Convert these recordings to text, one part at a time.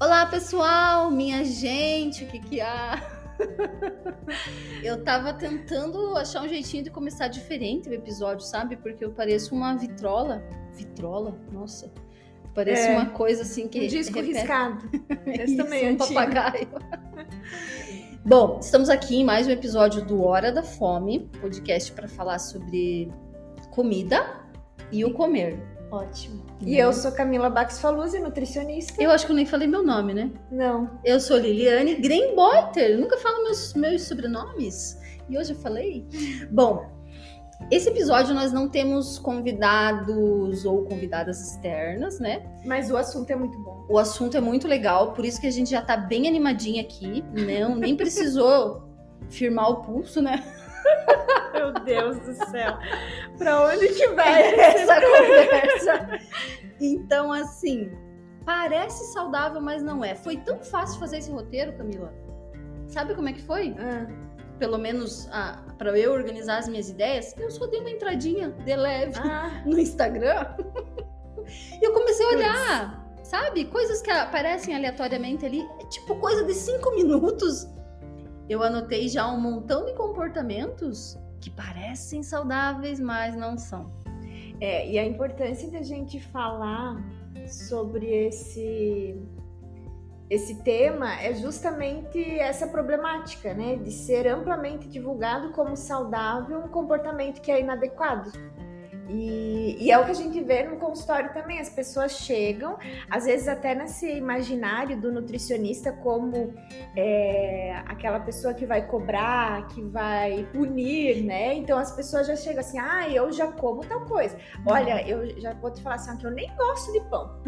Olá, pessoal, minha gente, o que que há? eu tava tentando achar um jeitinho de começar diferente o episódio, sabe? Porque eu pareço uma vitrola. Vitrola? Nossa. Parece É. uma coisa assim que. Um disco repete- riscado. Esse Isso, também é um antigo. papagaio. Bom, estamos aqui em mais um episódio do Hora da Fome, podcast para falar sobre comida e o comer. Ótimo. E eu sou Camila Bax Faluzzi, nutricionista. Eu acho que eu nem falei meu nome, né? Não. Eu sou Liliane Greenboiter. Eu nunca falo meus, meus sobrenomes. E hoje eu falei. Bom, esse episódio nós não temos convidados ou convidadas externas, né? Mas o assunto é muito bom. O assunto é muito legal, por isso que a gente já tá bem animadinha aqui. Não, nem precisou firmar o pulso, né? Meu Deus do céu. pra onde que vai Essa conversa. Então, assim, parece saudável, mas não é. Foi tão fácil fazer esse roteiro, Camila. Sabe como é que foi? Ah, pelo menos para eu organizar as minhas ideias, eu só dei uma entradinha de leve ah, no Instagram. e eu comecei a olhar, sabe? Coisas que aparecem aleatoriamente ali, é tipo coisa de cinco minutos. Eu anotei já um montão de comportamentos que parecem saudáveis, mas não são. É, e a importância da gente falar sobre esse esse tema é justamente essa problemática, né, de ser amplamente divulgado como saudável um comportamento que é inadequado. E, e é o que a gente vê no consultório também. As pessoas chegam, às vezes até nesse imaginário do nutricionista como é, aquela pessoa que vai cobrar, que vai punir, né? Então as pessoas já chegam assim, ah, eu já como tal coisa. Olha, eu já vou te falar assim, que eu nem gosto de pão.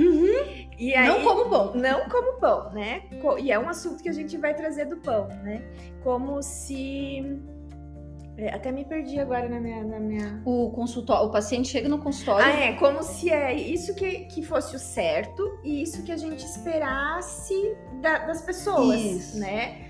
E aí, Não como bom. não como pão, né? E é um assunto que a gente vai trazer do pão, né? Como se. É, até me perdi agora na minha. Na minha... O consultório, o paciente chega no consultório. Ah, é, como se é isso que, que fosse o certo e isso que a gente esperasse da- das pessoas, Isso. né?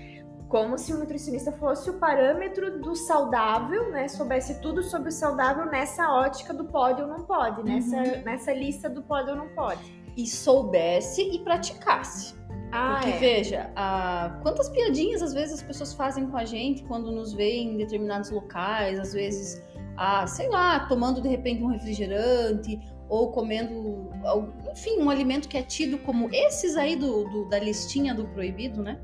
Como se o nutricionista fosse o parâmetro do saudável, né? Soubesse tudo sobre o saudável nessa ótica do pode ou não pode, nessa, Uhum. nessa lista do pode ou não pode. E soubesse e praticasse. Ah, Porque é. veja, ah, quantas piadinhas às vezes as pessoas fazem com a gente quando nos veem em determinados locais, às vezes, ah, sei lá, tomando de repente um refrigerante ou comendo, enfim, um alimento que é tido como esses aí do, do- da listinha do proibido, né?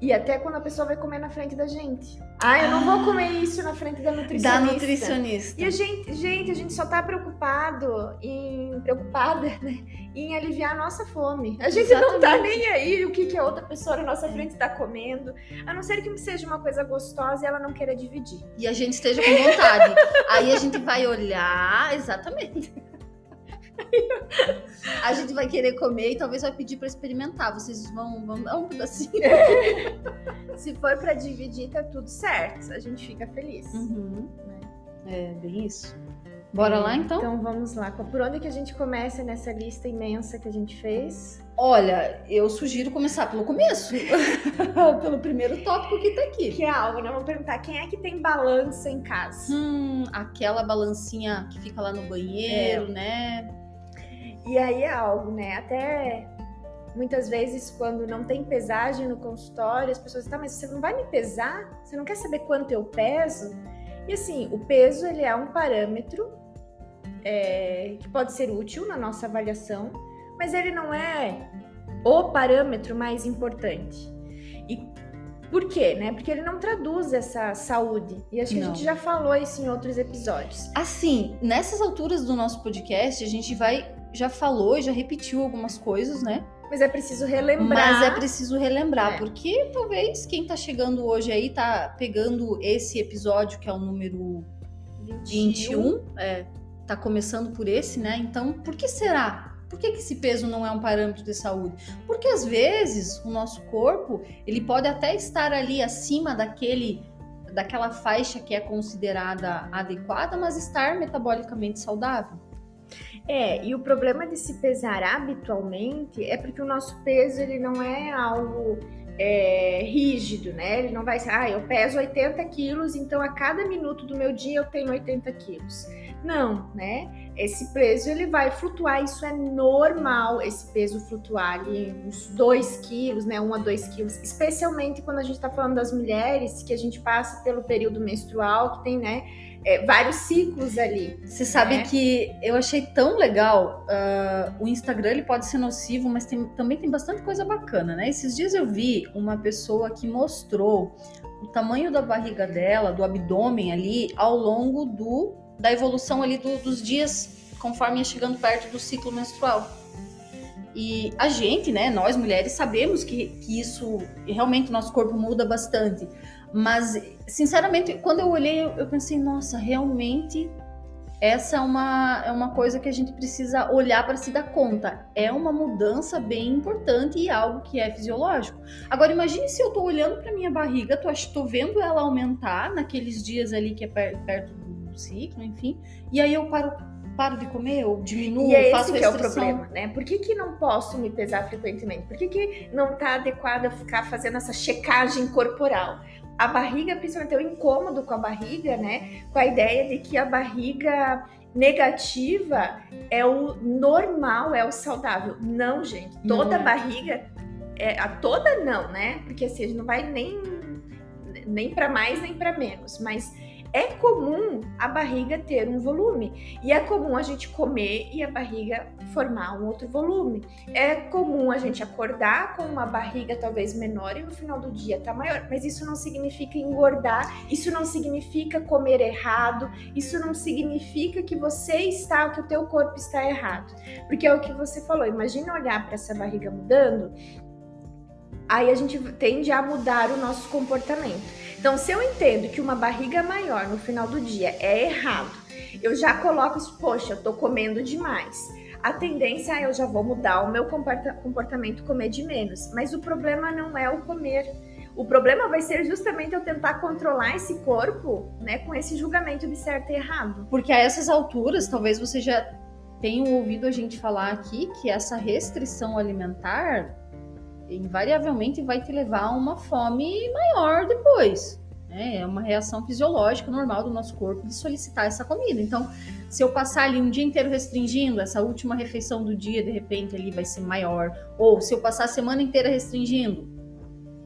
E até quando a pessoa vai comer na frente da gente. Ah, eu não vou comer isso na frente da nutricionista. Da nutricionista. E a gente, gente, a gente só tá preocupado em preocupada, né, em aliviar a nossa fome. A gente não tá Exatamente. nem aí o que, que a outra pessoa na nossa frente tá comendo, a não ser que seja uma coisa gostosa e ela não queira dividir. E a gente esteja com vontade. aí a gente vai olhar, exatamente. A gente vai querer comer e talvez vai pedir para experimentar. Vocês vão, vão dar um pedacinho. Se for pra dividir, tá tudo certo. A gente fica feliz. Uhum. É, bem isso. Bora lá então? Então vamos lá. Por onde que a gente começa nessa lista imensa que a gente fez? Olha, eu sugiro começar pelo começo. pelo primeiro tópico que tá aqui. Que é algo, né? Vamos perguntar quem é que tem balança em casa? Hum, aquela balancinha que fica lá no banheiro, né? E aí é algo, né? Até muitas vezes, quando não tem pesagem no consultório, as pessoas tá, mas você não vai me pesar? Você não quer saber quanto eu peso? E assim, o peso ele é um parâmetro é, que pode ser útil na nossa avaliação, mas ele não é o parâmetro mais importante. E por quê, né? Porque ele não traduz essa saúde. E acho que Não. a gente já falou isso em outros episódios. Assim, nessas alturas do nosso podcast, a gente vai. Já falou, já repetiu algumas coisas, né? Mas é preciso relembrar. Mas é preciso relembrar, É. porque talvez quem tá chegando hoje aí tá pegando esse episódio, que é o número 21, é, tá começando por esse, né? Então, por que será? Por que, que esse peso não é um parâmetro de saúde? Porque às vezes o nosso corpo ele pode até estar ali acima daquele daquela faixa que é considerada adequada, mas estar metabolicamente saudável. É, e o problema de se pesar habitualmente é porque o nosso peso ele não é algo é, rígido, né? Ele não vai ser, ah, eu peso 80 quilos, então a cada minuto do meu dia eu tenho 80 quilos. Não, né? Esse peso ele vai flutuar, isso é normal, esse peso flutuar ali uns 2 quilos, né? 1 a 2 quilos, especialmente quando a gente tá falando das mulheres, que a gente passa pelo período menstrual, que tem, né? É, vários ciclos ali. Você sabe né? que eu achei tão legal. uh, o Instagram ele pode ser nocivo, mas tem- também tem bastante coisa bacana, né? Esses dias eu vi uma pessoa que mostrou o tamanho da barriga dela, do abdômen ali, ao longo do da evolução ali do- dos dias, conforme ia chegando perto do ciclo menstrual. E a gente, né, nós mulheres, sabemos que, que isso realmente o nosso corpo muda bastante. Mas, sinceramente, quando eu olhei, eu, pensei, nossa, realmente essa é uma, é uma coisa que a gente precisa olhar para se dar conta. É uma mudança bem importante e algo que é fisiológico. Agora, imagine se eu tô olhando para minha barriga, tô vendo ela aumentar naqueles dias ali que é per- perto do ciclo, enfim, e aí eu paro, paro de comer, ou diminuo, E é faço esse que é o problema, né? Por que, que não posso me pesar frequentemente? Por que, que não tá adequado eu ficar fazendo essa checagem corporal? A barriga, principalmente o incômodo com a barriga, né? Com a ideia de que a barriga negativa é o normal, é o saudável. Não, gente. Não Toda é. barriga, é, a toda não, né? Porque assim, a gente não vai nem, nem para mais nem para menos. Mas é comum a barriga ter um volume. E é comum a gente comer e a barriga formar um outro volume. É comum a gente acordar com uma barriga talvez menor e no final do dia tá maior. Mas isso não significa engordar, isso não significa comer errado, isso não significa que você está, que o teu corpo está errado. Porque é o que você falou, imagina olhar para essa barriga mudando, aí a gente tende a mudar o nosso comportamento. Então, se eu entendo que uma barriga maior no final do dia é errado, eu já coloco isso, poxa, eu tô comendo demais. A tendência é eu já vou mudar o meu comporta- comportamento, comer de menos. Mas o problema não é o comer. O problema vai ser justamente eu tentar controlar esse corpo, né, com esse julgamento de certo e errado. Porque a essas alturas, talvez você já tenha ouvido a gente falar aqui que essa restrição alimentar invariavelmente vai te levar a uma fome maior depois. né? É uma reação fisiológica normal do nosso corpo de solicitar essa comida. Então, se eu passar ali um dia inteiro restringindo, essa última refeição do dia, de repente, ali vai ser maior. Ou se eu passar a semana inteira restringindo,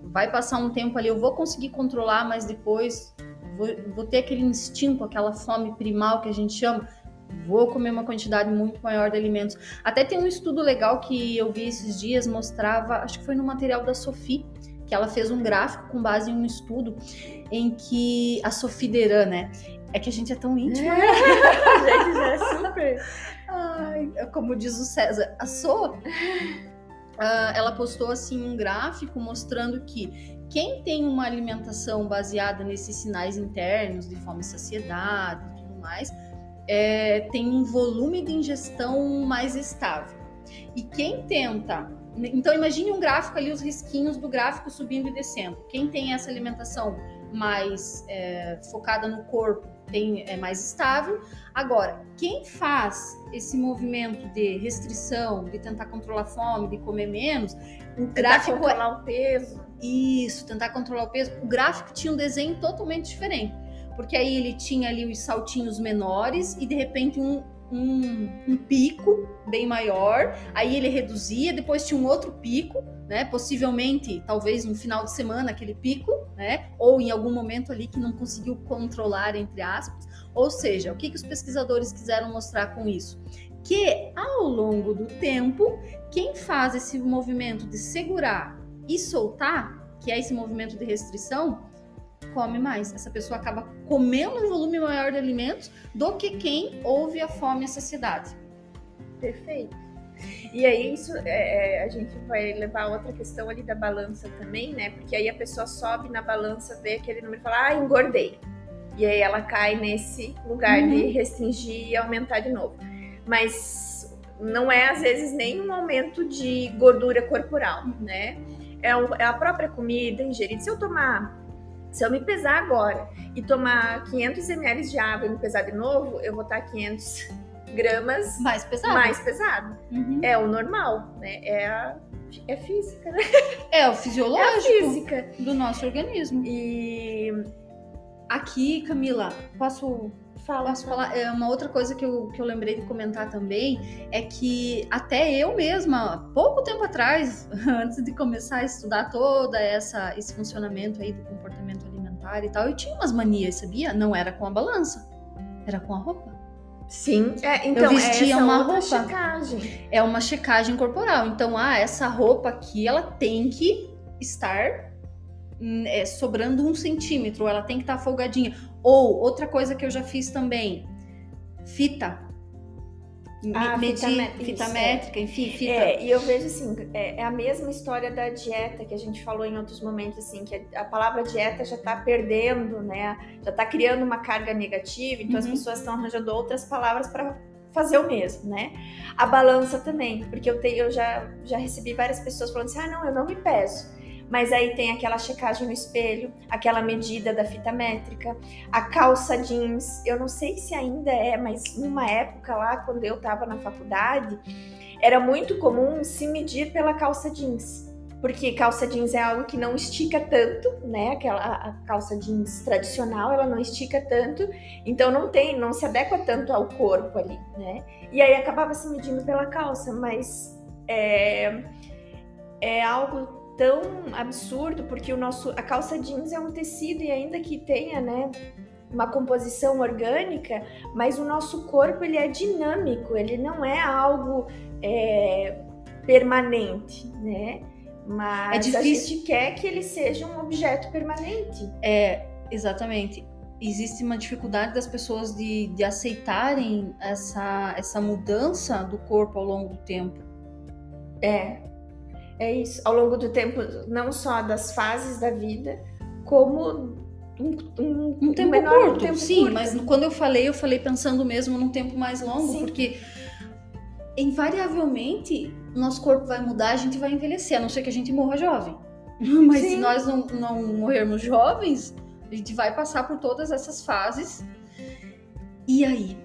vai passar um tempo ali, eu vou conseguir controlar, mas depois vou, vou ter aquele instinto, aquela fome primal que a gente chama, vou comer uma quantidade muito maior de alimentos. Até tem um estudo legal que eu vi esses dias, mostrava, acho que foi no material da Sophie, que ela fez um gráfico com base em um estudo em que a Sophie Deran, né? É que a gente é tão íntima, né? a gente já é super. Ai, como diz o César, a So, ah, ela postou assim um gráfico mostrando que quem tem uma alimentação baseada nesses sinais internos de fome e saciedade e tudo mais, é, tem um volume de ingestão mais estável. E quem tenta. Então, imagine um gráfico ali, os risquinhos do gráfico subindo e descendo. Quem tem essa alimentação mais é, focada no corpo tem, é mais estável. Agora, quem faz esse movimento de restrição, de tentar controlar a fome, de comer menos, o Tentar gráfico é controlar o peso. isso, tentar controlar o peso. O gráfico tinha um desenho totalmente diferente. Porque aí ele tinha ali os saltinhos menores e de repente um, um, um pico bem maior. Aí ele reduzia, depois tinha um outro pico, né? Possivelmente, talvez no final de semana, aquele pico, né? Ou em algum momento ali que não conseguiu controlar, entre aspas. Ou seja, o que, que os pesquisadores quiseram mostrar com isso? Que ao longo do tempo, quem faz esse movimento de segurar e soltar, que é esse movimento de restrição, come mais. Essa pessoa acaba comendo um volume maior de alimentos do que quem ouve a fome e a saciedade. Perfeito. E aí isso é, é, a gente vai levar a outra questão ali da balança também, né? Porque aí a pessoa sobe na balança, vê aquele número e fala, ah, engordei. E aí ela cai nesse lugar de Uhum. restringir e aumentar de novo. Mas não é às vezes nem um aumento de gordura corporal, né? É, é a própria comida ingerida. Se eu tomar, se eu me pesar agora e tomar 500 ml de água e me pesar de novo, eu vou estar 500 gramas Mais pesado. mais pesado. Uhum. É o normal, né? É a é física, né? É o É a fisiológico física. do nosso organismo. E Aqui, Camila, posso Fala, Posso falar? É, uma outra coisa que eu, que eu lembrei de comentar também é que até eu mesma, pouco tempo atrás, antes de começar a estudar toda essa esse funcionamento aí do comportamento alimentar e tal, eu tinha umas manias, sabia? Não era com a balança, era com a roupa. Sim, é, então eu vestia essa uma roupa. checagem. É uma checagem corporal. Então, ah, essa roupa aqui, ela tem que estar é, sobrando um centímetro, ela tem que estar folgadinha. Ou outra coisa que eu já fiz também, fita. Ah, medir, fita mé- fita métrica, enfim, fita. É, e eu vejo assim, é, é a mesma história da dieta que a gente falou em outros momentos, assim, que a, a palavra dieta já tá perdendo, né? Já tá criando uma carga negativa, então as Uhum. pessoas estão arranjando outras palavras para fazer o mesmo, né? A balança também, porque eu tenho, eu já, já recebi várias pessoas falando assim, ah, não, eu não me peso. Mas aí tem aquela checagem no espelho, aquela medida da fita métrica, a calça jeans. Eu não sei se ainda é, mas numa época lá, quando eu tava na faculdade, era muito comum se medir pela calça jeans. Porque calça jeans é algo que não estica tanto, né? Aquela a calça jeans tradicional, ela não estica tanto, então não tem, não se adequa tanto ao corpo ali, né? E aí acabava se medindo pela calça, mas é, é algo tão absurdo porque o nosso a calça jeans é um tecido e ainda que tenha, né, uma composição orgânica, mas o nosso corpo ele é dinâmico, ele não é algo é, permanente, né? Mas É difícil. a gente quer que ele seja um objeto permanente. É, exatamente. Existe uma dificuldade das pessoas de, de aceitarem essa, essa mudança do corpo ao longo do tempo. É, é isso. Ao longo do tempo, não só das fases da vida, como um, um, Um tempo menor curto, um tempo sim, curto. mas quando eu falei, eu falei pensando mesmo num tempo mais longo, Sim. porque invariavelmente nosso corpo vai mudar, a gente vai envelhecer, a não ser que a gente morra jovem. Mas se Sim. nós não, não morrermos jovens, a gente vai passar por todas essas fases. E aí?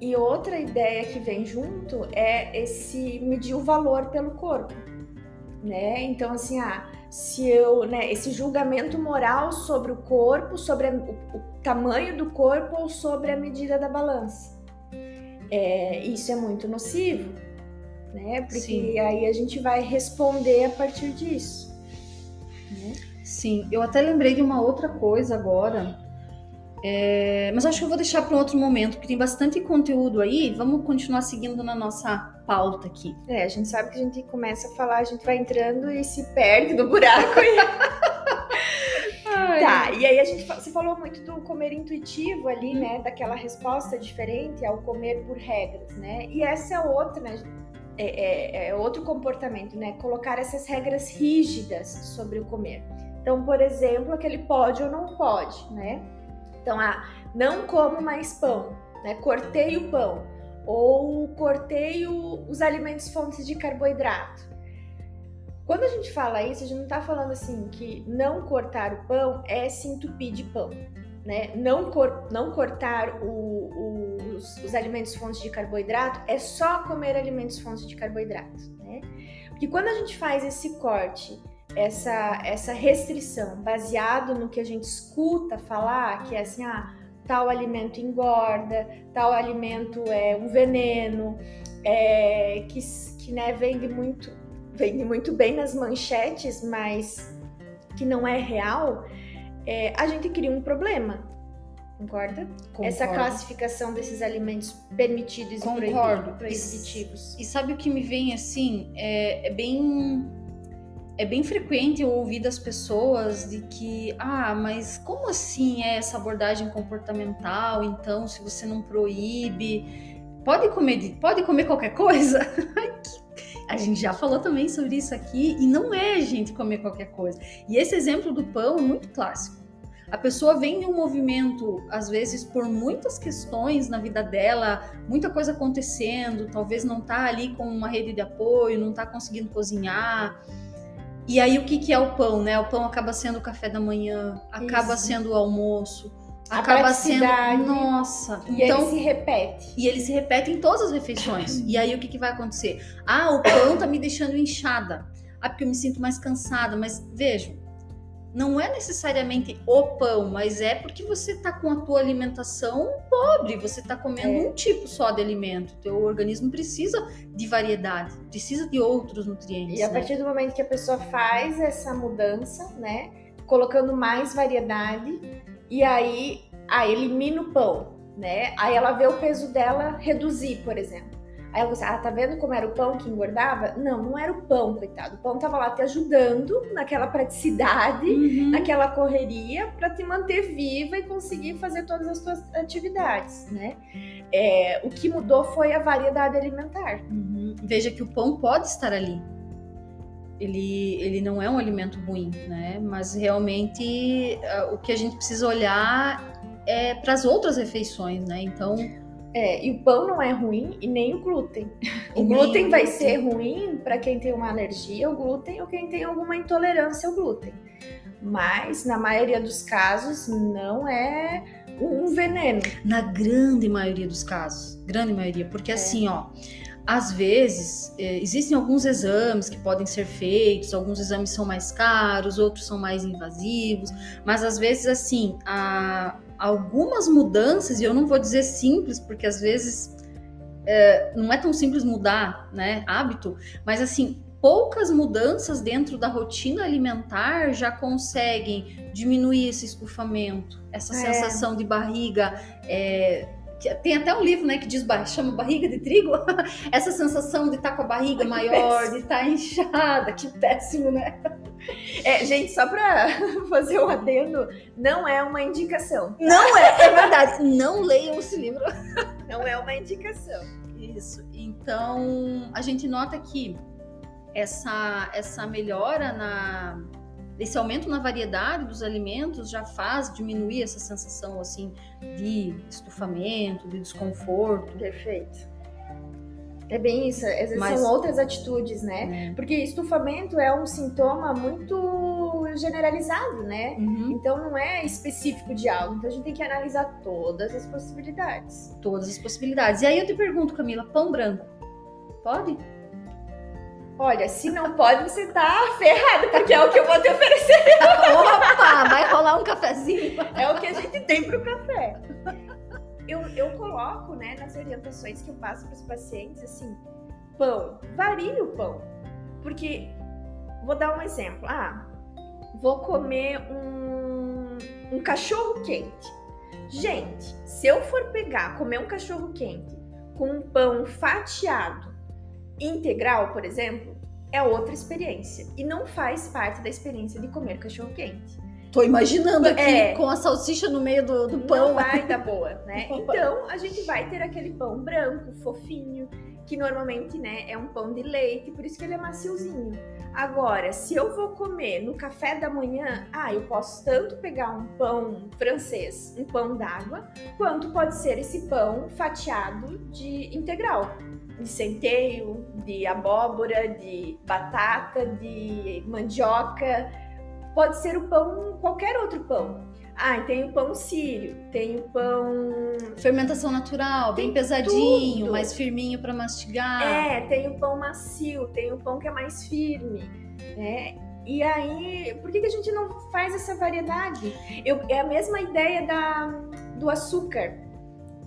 E outra ideia que vem junto é esse medir o valor pelo corpo, né? Então assim, ah, se eu, né, esse julgamento moral sobre o corpo, sobre a- o, o tamanho do corpo ou sobre a medida da balança. É, isso é muito nocivo, né? Porque Sim. aí a gente vai responder a partir disso. né? Sim, eu até lembrei de uma outra coisa agora. É, mas acho que eu vou deixar para um outro momento, porque tem bastante conteúdo aí. Vamos continuar seguindo na nossa pauta aqui. É, a gente sabe que a gente começa a falar, a gente vai entrando e se perde no buraco. Tá, e aí a gente, você falou muito do comer intuitivo ali, né? Daquela resposta diferente ao comer por regras, né? E essa é outra, né? É, é- é outro comportamento, né? Colocar essas regras rígidas sobre o comer. Então, por exemplo, aquele pode ou não pode, né? Então, ah, não como mais pão, né? Cortei o pão. Ou cortei o- os alimentos fontes de carboidrato. Quando a gente fala isso, a gente não tá falando assim que não cortar o pão é se entupir de pão, né? Não, cor- não cortar o- o- os, os alimentos fontes de carboidrato é só comer alimentos fontes de carboidrato, né? Porque quando a gente faz esse corte, essa, essa restrição baseado no que a gente escuta falar, que é assim, ah, tal alimento engorda, tal alimento é um veneno, é, que, que né, vende muito vende muito bem nas manchetes, mas que não é real, é, a gente cria um problema. Concorda? Essa Concordo. classificação desses alimentos permitidos e Concordo. proibidos, proibitivos. E sabe o que me vem assim? É, é bem. É bem frequente eu ouvir das pessoas de que, ah, mas como assim é essa abordagem comportamental? Então, se você não proíbe, pode comer, de- pode comer qualquer coisa? A gente já falou também sobre isso aqui e não é a gente comer qualquer coisa. E esse exemplo do pão é muito clássico. A pessoa vem de um movimento, às vezes, por muitas questões na vida dela, muita coisa acontecendo, talvez não tá ali com uma rede de apoio, não tá conseguindo cozinhar. E aí o que, que é o pão, né? O pão acaba sendo o café da manhã, acaba Isso. sendo o almoço, A acaba sendo. Nossa! E então, ele se repete. e ele se repete em todas as refeições. E aí o que, que vai acontecer? Ah, o pão tá me deixando inchada. Ah, porque eu me sinto mais cansada. Mas vejam, não é necessariamente o pão, mas é porque você tá com a tua alimentação pobre, você tá comendo É. um tipo só de alimento. Teu organismo precisa de variedade, precisa de outros nutrientes. E a né? partir do momento que a pessoa faz essa mudança, né, colocando mais variedade, e aí, ah, elimina o pão, né? Aí ela vê o peso dela reduzir, por exemplo. Aí ela fala, ah, tá vendo como era o pão que engordava? Não, não era o pão, coitado. O pão tava lá te ajudando naquela praticidade, Uhum. naquela correria para te manter viva e conseguir fazer todas as suas atividades, né? É, o que mudou foi a variedade alimentar. Uhum. Veja que o pão pode estar ali. Ele, ele não é um alimento ruim, né? Mas realmente ah, o que a gente precisa olhar é para as outras refeições, né? Então, É, e o pão não é ruim e nem o glúten. O glúten vai glúten. ser ruim para quem tem uma alergia ao glúten ou quem tem alguma intolerância ao glúten. Mas na maioria dos casos não é um veneno. na grande maioria dos casos, grande maioria, porque assim, ó, às vezes eh, existem alguns exames que podem ser feitos, alguns exames são mais caros, outros são mais invasivos, mas às vezes assim, há algumas mudanças, e eu não vou dizer simples, porque às vezes eh, não é tão simples mudar, né, hábito, mas assim, poucas mudanças dentro da rotina alimentar já conseguem diminuir esse estufamento, essa É. sensação de barriga. é, tem até um livro, né, que diz chama barriga de trigo. essa sensação de estar com a barriga Ai, maior, de estar inchada, que péssimo, né? É, gente, só para fazer um adendo, não é uma indicação. Não é, é verdade. Não leiam esse livro. Não é uma indicação. Isso. Então, a gente nota que essa, essa melhora na. Esse aumento na variedade dos alimentos já faz diminuir essa sensação assim de estufamento, de desconforto. Perfeito. É bem isso. Às vezes Mas- são outras atitudes, né? né? Porque estufamento é um sintoma muito generalizado, né? Uhum. Então não é específico de algo. Então a gente tem que analisar todas as possibilidades. Todas as possibilidades. E aí eu te pergunto, Camila, pão branco pode? Olha, se não pode, você tá ferrado, porque é o que eu vou te oferecer. Opa, vai rolar um cafezinho. É o que a gente tem pro café. Eu, coloco, né, nas orientações que eu passo para os pacientes, assim, pão, varie o pão. Porque, vou dar um exemplo. Ah, vou comer um, um cachorro quente. Gente, se eu for pegar, comer um cachorro quente com um pão fatiado integral, por exemplo, é outra experiência. E não faz parte da experiência de comer cachorro quente. Tô imaginando aqui É. com a salsicha no meio do, do Não pão. vai dar boa, né? Então a gente vai ter aquele pão branco, fofinho, que normalmente, né, é um pão de leite, por isso que ele é maciozinho. Agora, se eu vou comer no café da manhã, ah, eu posso tanto pegar um pão francês, um pão d'água, quanto pode ser esse pão fatiado de integral, de centeio, de abóbora, de batata, de mandioca. Pode ser o pão, qualquer outro pão. Ah, tem o pão sírio, tem o pão. Fermentação natural, bem Tem pesadinho, tudo. mais firminho pra mastigar. É, tem o pão macio, tem o pão que é mais firme, né? E aí, por que, que a gente não faz essa variedade? Eu- é a mesma ideia da, do açúcar.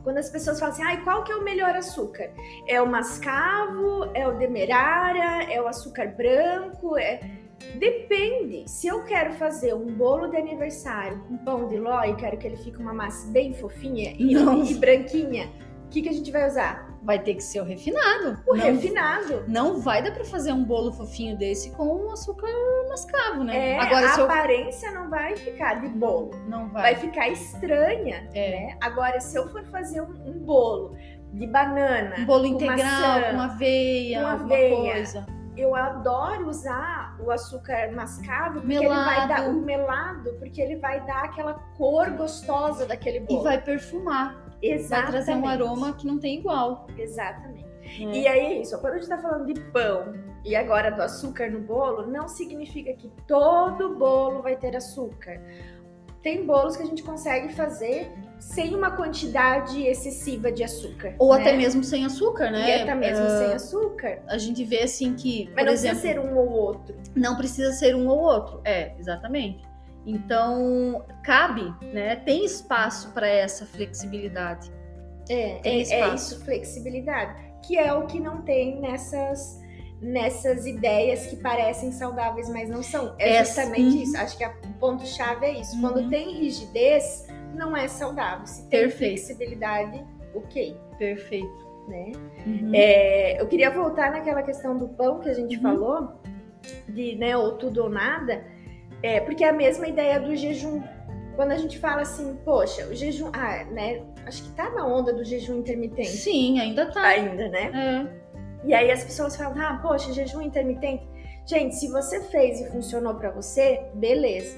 Quando as pessoas falam assim, ai, qual que é o melhor açúcar? É o mascavo, é o demerara, é o açúcar branco? É... Depende. Se eu quero fazer um bolo de aniversário com pão de ló e quero que ele fique uma massa bem fofinha e, e branquinha, o que, que a gente vai usar? Vai ter que ser o refinado. O não, refinado. não vai dar pra fazer um bolo fofinho desse com um açúcar mascavo, né? É, Agora, a se eu... aparência não vai ficar de bolo, Não vai. vai ficar estranha, É. né? Agora, se eu for fazer um, um bolo de banana, Um bolo com integral, maçã, com aveia, com alguma aveia. coisa. Eu adoro usar o açúcar mascavo porque ele vai Melado. dar o melado, porque ele vai dar aquela cor gostosa daquele E bolo. vai perfumar. Vai Exatamente. trazer um aroma que não tem igual. Exatamente. né? E aí é isso, quando a gente tá falando de pão e agora do açúcar no bolo, não significa que todo bolo vai ter açúcar. Tem bolos que a gente consegue fazer sem uma quantidade excessiva de açúcar. Ou né? até mesmo sem açúcar, né? E até mesmo Ah, sem açúcar. A gente vê assim que, Mas não exemplo, precisa ser um ou outro. não precisa ser um ou outro. É, exatamente. Então, cabe, né? Tem espaço para essa flexibilidade. É, é, é, isso, flexibilidade, que é o que não tem nessas nessas ideias que parecem saudáveis, mas não são. É, é justamente uhum. isso. Acho que o ponto chave é isso. Uhum. Quando tem rigidez, não é saudável. Se tem Perfeito. flexibilidade, ok. Perfeito. Né? Uhum. É, eu queria voltar naquela questão do pão que a gente uhum. falou, de né, ou tudo ou nada, é, porque é a mesma ideia do jejum. Quando a gente fala assim, poxa, o jejum. Ah, né? Acho que tá na onda do jejum intermitente. Sim, ainda tá. Ainda, né? É. E aí as pessoas falam, ah, poxa, jejum intermitente. Gente, se você fez e funcionou para você, beleza.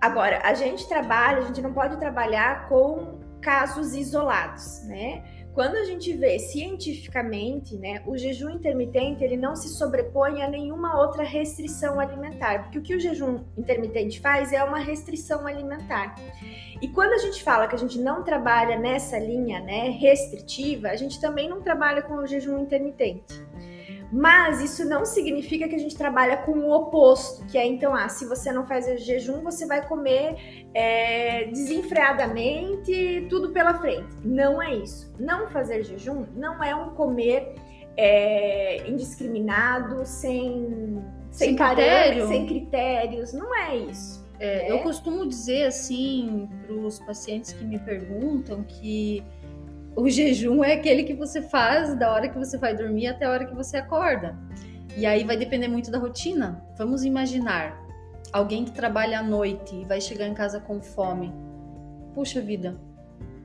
Agora, a gente trabalha, a gente não pode trabalhar com casos isolados, né? Quando a gente vê cientificamente, né, o jejum intermitente ele não se sobrepõe a nenhuma outra restrição alimentar, porque o que o jejum intermitente faz é uma restrição alimentar. E quando a gente fala que a gente não trabalha nessa linha, né, restritiva, a gente também não trabalha com o jejum intermitente. Mas isso não significa que a gente trabalha com o oposto, que é então, ah, se você não faz jejum, você vai comer é, desenfreadamente, tudo pela frente. Não é isso. Não fazer jejum não é um comer é, indiscriminado, sem, sem, sem critério. sem critérios. Não é isso. É, eu costumo dizer assim para os pacientes que me perguntam que o jejum é aquele que você faz da hora que você vai dormir até a hora que você acorda. E aí vai depender muito da rotina. Vamos imaginar alguém que trabalha à noite e vai chegar em casa com fome. Puxa vida.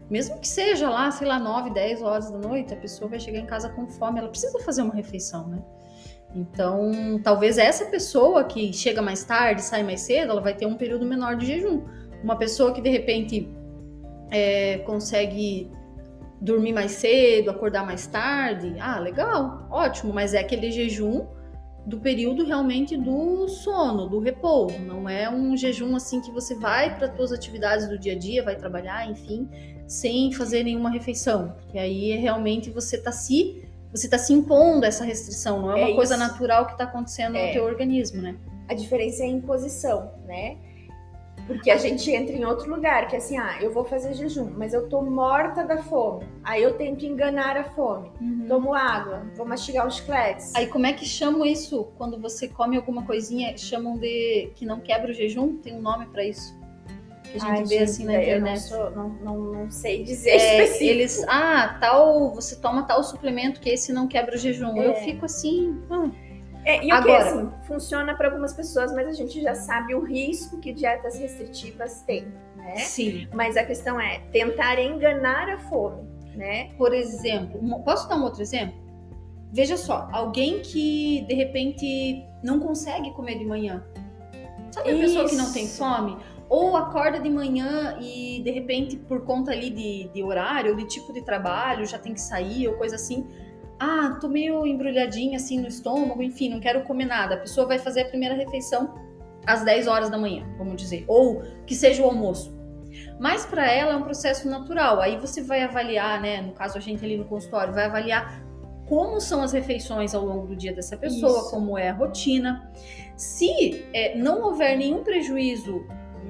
Mesmo que seja lá, sei lá, 9, 10 horas da noite, a pessoa vai chegar em casa com fome, ela precisa fazer uma refeição, né? Então, talvez essa pessoa que chega mais tarde, sai mais cedo, ela vai ter um período menor de jejum. Uma pessoa que de repente é, consegue dormir mais cedo, acordar mais tarde, ah, legal, ótimo, mas é aquele jejum do período realmente do sono, do repouso, não é um jejum assim que você vai para suas atividades do dia a dia, vai trabalhar, enfim, sem fazer nenhuma refeição, porque aí realmente você está se você está se impondo essa restrição, não é, é uma coisa natural que está acontecendo é. no teu organismo, né? A diferença é a imposição, né? Porque a gente entra em outro lugar, que é assim, ah, eu vou fazer jejum, mas eu tô morta da fome. Aí eu tento enganar a fome. Uhum. Tomo água, vou mastigar os chicletes. Aí como é que chamam isso? Quando você come alguma coisinha, chamam de que não quebra o jejum? Tem um nome para isso? Que a gente Ai, vê gente, assim na internet. Eu não, sou, não, não, não sei dizer é, Eles, ah, tal, você toma tal suplemento que esse não quebra o jejum. É. Eu fico assim, hum, é, e o Agora, que, assim, funciona para algumas pessoas, mas a gente já sabe o risco que dietas restritivas têm, né? Sim. Mas a questão é tentar enganar a fome, né? Por exemplo, posso dar um outro exemplo? Veja só, alguém que de repente não consegue comer de manhã. Sabe a Isso. pessoa que não tem fome? Ou acorda de manhã e de repente, por conta ali de, de horário ou de tipo de trabalho, já tem que sair ou coisa assim, ah, tô meio embrulhadinha assim no estômago, enfim, não quero comer nada. A pessoa vai fazer a primeira refeição às 10 horas da manhã, vamos dizer, ou que seja o almoço. Mas para ela é um processo natural. Aí você vai avaliar, né? No caso a gente ali no consultório vai avaliar como são as refeições ao longo do dia dessa pessoa, Isso. como é a rotina. Se é, não houver nenhum prejuízo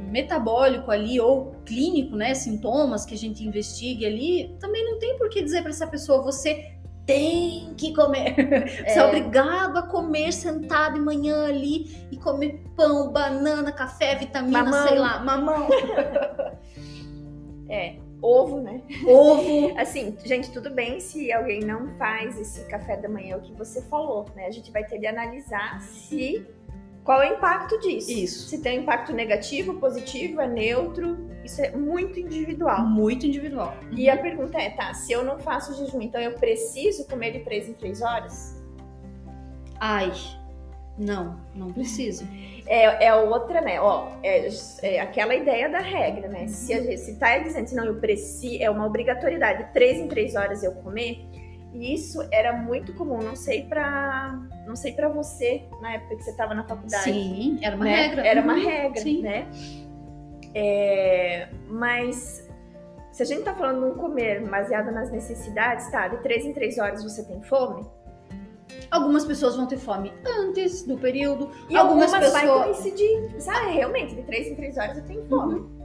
metabólico ali ou clínico, né, sintomas que a gente investigue ali, também não tem por que dizer para essa pessoa você tem que comer. É. Você é obrigado a comer sentado de manhã ali e comer pão, banana, café, vitamina, mamão, sei lá. Mamão. é, ovo, né? Ovo. Assim, gente, tudo bem se alguém não faz esse café da manhã, o que você falou, né? A gente vai ter de analisar se qual é o impacto disso? Isso. Se tem impacto negativo, positivo, é neutro. Isso é muito individual. Muito individual. E a pergunta é, tá, se eu não faço jejum, então eu preciso comer de 3 em 3 horas? Ai, não, não preciso. É, é outra, né? Ó, é, é, aquela ideia da regra, né? Se, a gente, se tá dizendo, não, eu preciso, é uma obrigatoriedade, 3 em 3 horas eu comer, e isso era muito comum, não sei para não sei para você na época que você estava na faculdade. Sim, era uma né? regra. Era uma uhum, regra, Sim. né? É, mas se a gente tá falando de um comer baseado nas necessidades, tá? De três em três horas você tem fome? Algumas pessoas vão ter fome antes do período. E algumas, algumas, vai pessoas. coincidir. Ah, realmente, de três em três horas eu tenho fome. Uhum.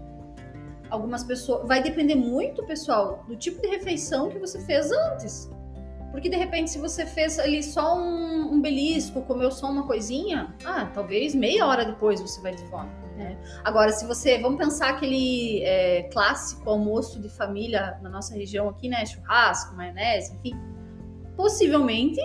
Algumas pessoas. Vai depender muito, pessoal, do tipo de refeição que você fez antes. Porque de repente, se você fez ali só um, um belisco, comeu só uma coisinha, ah, talvez meia hora depois você vai ter fome. né? Agora, se você. Vamos pensar aquele é, clássico almoço de família na nossa região aqui, né? Churrasco, maionese, enfim. Possivelmente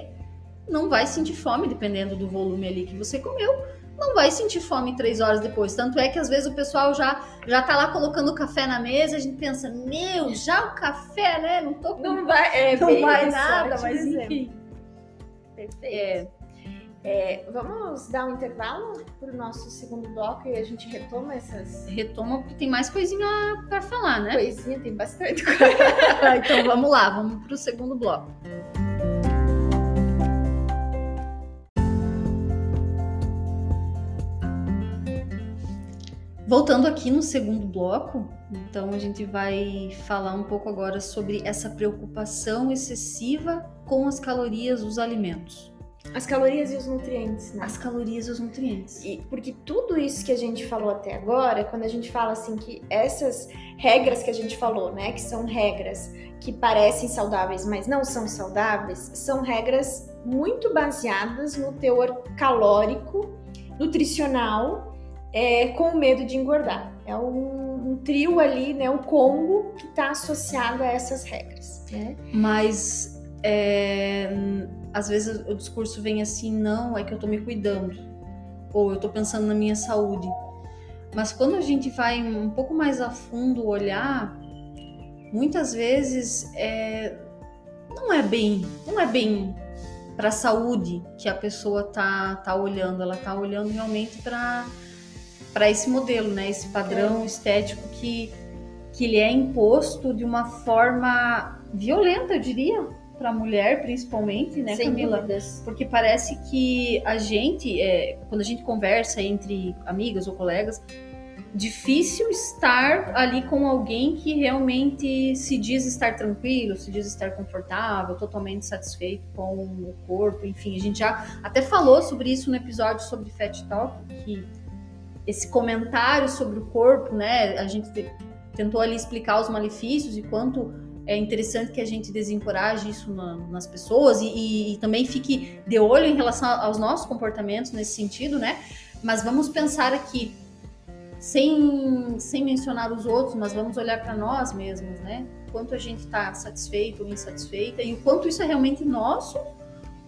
não vai sentir fome, dependendo do volume ali que você comeu. Não vai sentir fome três horas depois. Tanto é que às vezes o pessoal já, já tá lá colocando o café na mesa, a gente pensa, meu, já o café, né? Não tô com Não vai, é, não vai nada, mas enfim. Perfeito. É, É, vamos dar um intervalo para o nosso segundo bloco e a gente retoma essas retoma porque tem mais coisinha pra falar, né? coisinhas, tem bastante coisa. então vamos lá, vamos pro segundo bloco. Voltando aqui no segundo bloco, então a gente vai falar um pouco agora sobre essa preocupação excessiva com as calorias dos alimentos. As calorias e os nutrientes, né? As calorias e os nutrientes. E- porque tudo isso que a gente falou até agora, quando a gente fala assim que essas regras que a gente falou, né, que são regras que parecem saudáveis, mas não são saudáveis, são regras muito baseadas no teor calórico, nutricional, é, com medo de engordar. É um, um trio ali, né, um combo que está associado a essas regras. Né? Mas é, às vezes o discurso vem assim, não, é que eu tô me cuidando. Ou eu tô pensando na minha saúde. Mas quando a gente vai um pouco mais a fundo olhar, muitas vezes é, não é bem, não é bem para a saúde que a pessoa tá, tá olhando, ela tá olhando realmente para para esse modelo, né? Esse padrão estético que que ele é imposto de uma forma violenta, eu diria, para a mulher principalmente, né, Sem Camila? dúvidas. Porque parece que a gente, é, quando a gente conversa entre amigas ou colegas, difícil estar ali com alguém que realmente se diz estar tranquilo, se diz estar confortável, totalmente satisfeito com o corpo, enfim, a gente já até falou sobre isso no episódio sobre Fat Talk, que esse comentário sobre o corpo, né, a gente te- tentou ali explicar os malefícios e quanto é interessante que a gente desencoraje isso na- nas pessoas e, e- e também fique de olho em relação aos nossos comportamentos nesse sentido, né? Mas vamos pensar aqui, sem, sem mencionar os outros, mas vamos olhar para nós mesmos, né? Quanto a gente está satisfeito ou insatisfeita e o quanto isso é realmente nosso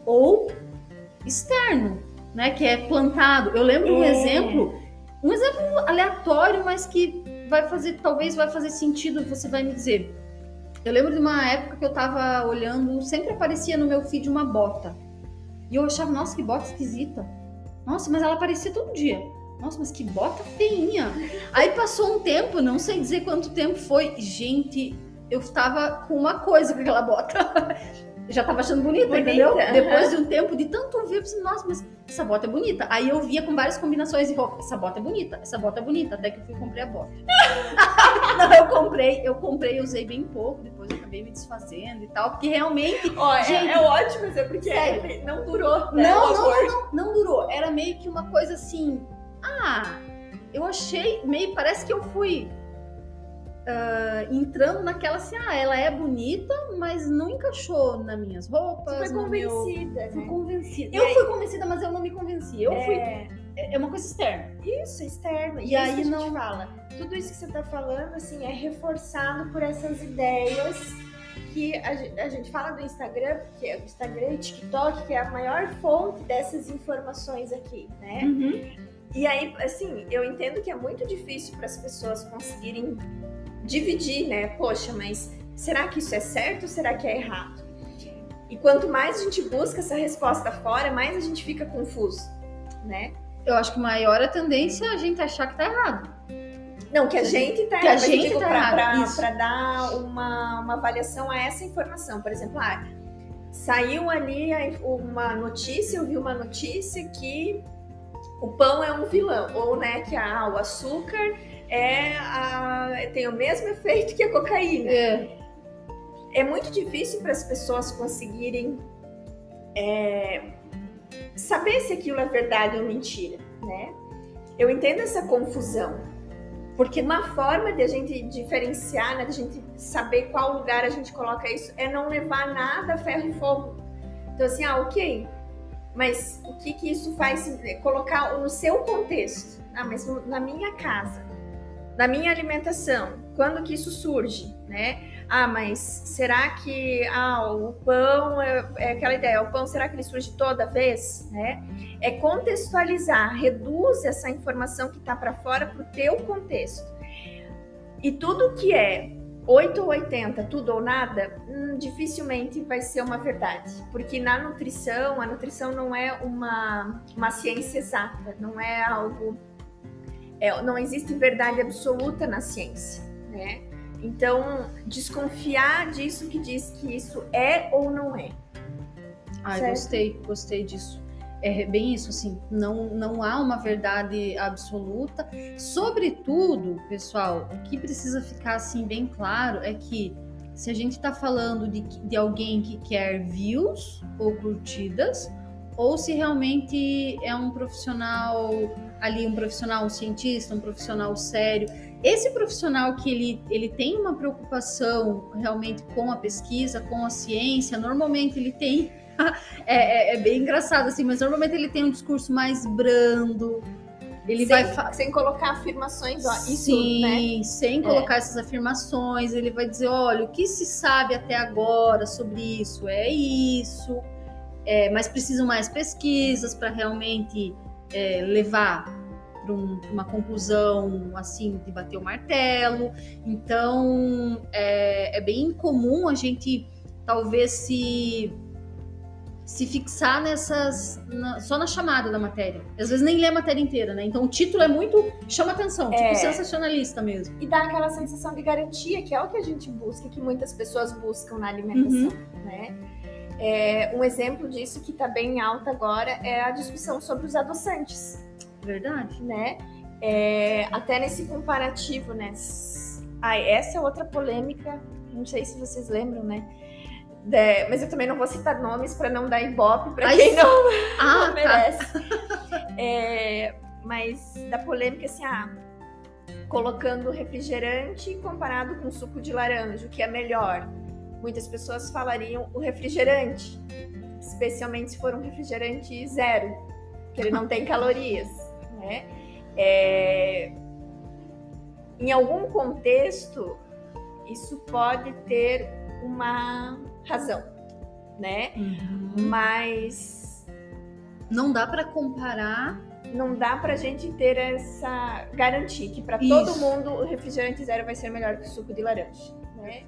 ou externo, né? Que é plantado. Eu lembro um É. exemplo, um exemplo aleatório, mas que vai fazer, talvez vai fazer sentido, você vai me dizer. Eu lembro de uma época que eu tava olhando, sempre aparecia no meu feed uma bota. E eu achava, nossa, que bota esquisita. Nossa, mas ela aparecia todo dia. Nossa, mas que bota feinha. Aí passou um tempo, não sei dizer quanto tempo foi. Gente, eu tava com uma coisa com aquela bota. Já tava achando bonita, Bonita, entendeu? aham. Depois de um tempo de tanto ver, eu pensei, nossa, mas essa bota é bonita. Aí eu via com várias combinações de roupa. Essa bota é bonita, essa bota é bonita. Até que eu fui e comprei a bota. não, eu comprei, eu comprei, usei bem pouco, depois eu acabei me desfazendo e tal, porque realmente Ó, é- Gente, é, ótimo exemplo, porque sério. ele não durou. né, Não, não, não, não durou. Era meio que uma coisa assim. Ah, eu achei meio. Parece que eu fui ah, entrando naquela assim. Ah, ela é bonita, mas não encaixou nas minhas roupas. Você foi no meu- convencida, Fui né? convencida. Eu fui convencida, mas eu não me convenci. Eu fui. É, É uma coisa externa. Isso, externo. E E, aí não- gente fala. Tudo isso que você tá falando, assim, é reforçado por essas ideias que a, a gente fala do Instagram, que é o Instagram e TikTok, que é a maior fonte dessas informações aqui, né? E aí, assim, eu entendo que é muito difícil para as pessoas conseguirem dividir, né? Poxa, mas será que isso é certo ou será que é errado? E quanto mais a gente busca essa resposta fora, mais a gente fica confuso, né? Eu acho que maior a tendência é a gente achar que tá errado. Não, que a gente tá Que a mas eu gente digo tá errado, pra dar uma, uma avaliação a essa informação. Por exemplo, ah, saiu ali a- uma notícia, eu vi uma notícia que o pão é um vilão, ou né, que ah, o açúcar é a- tem o mesmo efeito que a cocaína. É. É muito difícil para as pessoas conseguirem é, saber se aquilo é verdade ou mentira, né? Eu entendo essa confusão, porque uma forma de a gente diferenciar, né, de a gente saber qual lugar a gente coloca isso, é não levar nada a ferro e fogo. Então, assim, ah, ok, mas o que que isso faz? Colocar no seu contexto. Ah, mas na minha casa, na minha alimentação, quando que isso surge, né? Ah, mas será que ah, o pão é, é, aquela ideia? O pão será que ele surge toda vez, né? É contextualizar, reduz essa informação que está para fora para o teu contexto. E tudo que é 8 ou 80, tudo ou nada, hum, dificilmente vai ser uma verdade. Porque na nutrição, a nutrição não é uma, uma ciência exata, não é algo. É, não existe verdade absoluta na ciência, né? Então, desconfiar disso que diz que isso é ou não é. Ah, gostei, gostei disso. É bem isso, assim, não, não há uma verdade absoluta. Sobretudo, pessoal, o que precisa ficar assim bem claro é que se a gente está falando de, de alguém que quer views ou curtidas, ou se realmente é um profissional ali, um profissional um cientista, um profissional sério esse profissional que ele, ele tem uma preocupação realmente com a pesquisa, com a ciência, normalmente ele tem. é, é, é, bem engraçado assim, mas normalmente ele tem um discurso mais brando. Ele sem, vai sem colocar afirmações, ó, isso, Sim, né? sem colocar é. essas afirmações, ele vai dizer, olha, o que se sabe até agora sobre isso é isso, é, mas precisam mais pesquisas para realmente é, levar para um, uma conclusão assim de bater o martelo. Então é, é bem comum a gente talvez se se fixar nessas na, só na chamada da matéria. Às vezes nem lê a matéria inteira, né? Então o título é muito chama atenção, tipo é. sensacionalista mesmo. E dá aquela sensação de garantia, que é o que a gente busca, que muitas pessoas buscam na alimentação, uhum. né? É, um exemplo disso que está bem alta agora é a discussão sobre os adoçantes. Verdade. Né? É, até nesse comparativo, né? Ah, essa é outra polêmica, não sei se vocês lembram, né? De, mas eu também não vou citar nomes para não dar ibope para quem não, ah, não tá. merece. Tá. É, mas da polêmica assim, ah, colocando refrigerante comparado com suco de laranja, o que é melhor? Muitas pessoas falariam o refrigerante, especialmente se for um refrigerante zero, que ele não tem calorias né? É, em algum contexto, isso pode ter uma razão, né? Uhum. Mas não dá para comparar. Não dá para a gente ter essa garantia que para todo mundo o refrigerante zero vai ser melhor que o suco de laranja. Né?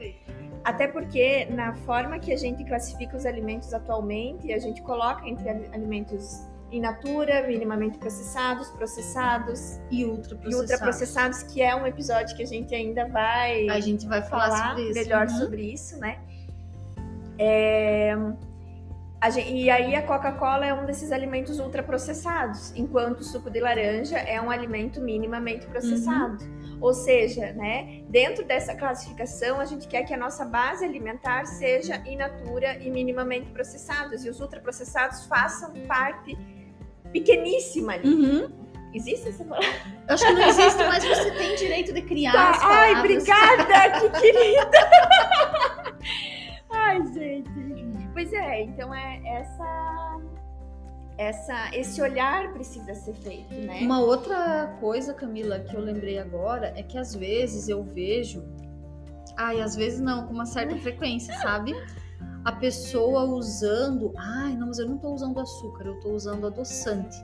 Até porque na forma que a gente classifica os alimentos atualmente, a gente coloca entre alimentos in natura, minimamente processados, processados e ultraprocessados. E ultraprocessados, que é um episódio que a gente ainda vai a gente vai falar, falar sobre isso. melhor uhum. sobre isso, né? É, gente, e aí a Coca-Cola é um desses alimentos ultraprocessados, enquanto o suco de laranja é um alimento minimamente processado. Uhum. Ou seja, né, dentro dessa classificação, a gente quer que a nossa base alimentar seja in natura e minimamente processados, e os ultraprocessados façam parte pequeníssima ali. Uhum. Existe essa palavra? Acho que não existe, mas você tem direito de criar tá. as palavras. Ai, obrigada, que querida! Ai, gente. Pois é, então é essa essa, esse olhar precisa ser feito, né? Uma outra coisa, Camila, que eu lembrei agora é que às vezes eu vejo, ai, às vezes não, com uma certa frequência, sabe? a pessoa usando, ai, não, mas eu não tô usando açúcar, eu tô usando adoçante.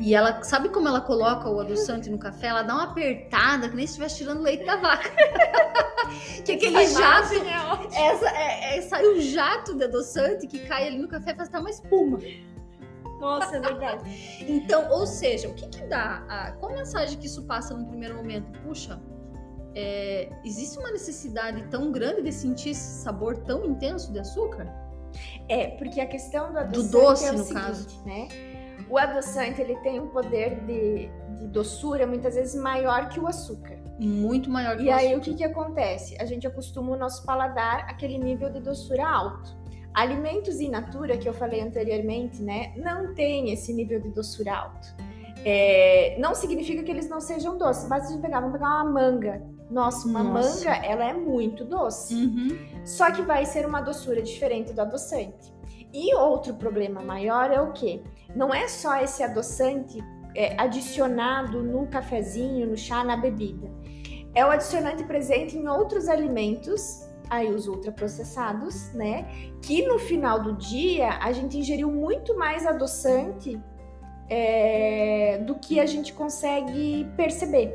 E ela, sabe como ela coloca o adoçante no café? Ela dá uma apertada, que nem se estivesse tirando leite da vaca. que aquele jato, é essa, é, é, sai um jato de adoçante que cai ali no café e faz até uma espuma. Nossa, é verdade. então, ou seja, o que que dá? A, qual a mensagem que isso passa no primeiro momento? Puxa, é, existe uma necessidade tão grande de sentir esse sabor tão intenso de açúcar? É, porque a questão do adoçante do doce, é no seguinte, caso. né? O adoçante ele tem um poder de, de doçura muitas vezes maior que o açúcar. Muito maior que e o açúcar. E aí o que, que acontece? A gente acostuma o nosso paladar àquele nível de doçura alto. Alimentos in natura, que eu falei anteriormente, né, não tem esse nível de doçura alto. É, não significa que eles não sejam doces. Basta a gente pegar, vamos pegar uma manga. Nossa, uma Nossa. manga, ela é muito doce. Uhum. Só que vai ser uma doçura diferente do adoçante. E outro problema maior é o que? Não é só esse adoçante é, adicionado no cafezinho, no chá, na bebida. É o adicionante presente em outros alimentos aí os ultraprocessados, né? Que no final do dia a gente ingeriu muito mais adoçante é, do que a gente consegue perceber.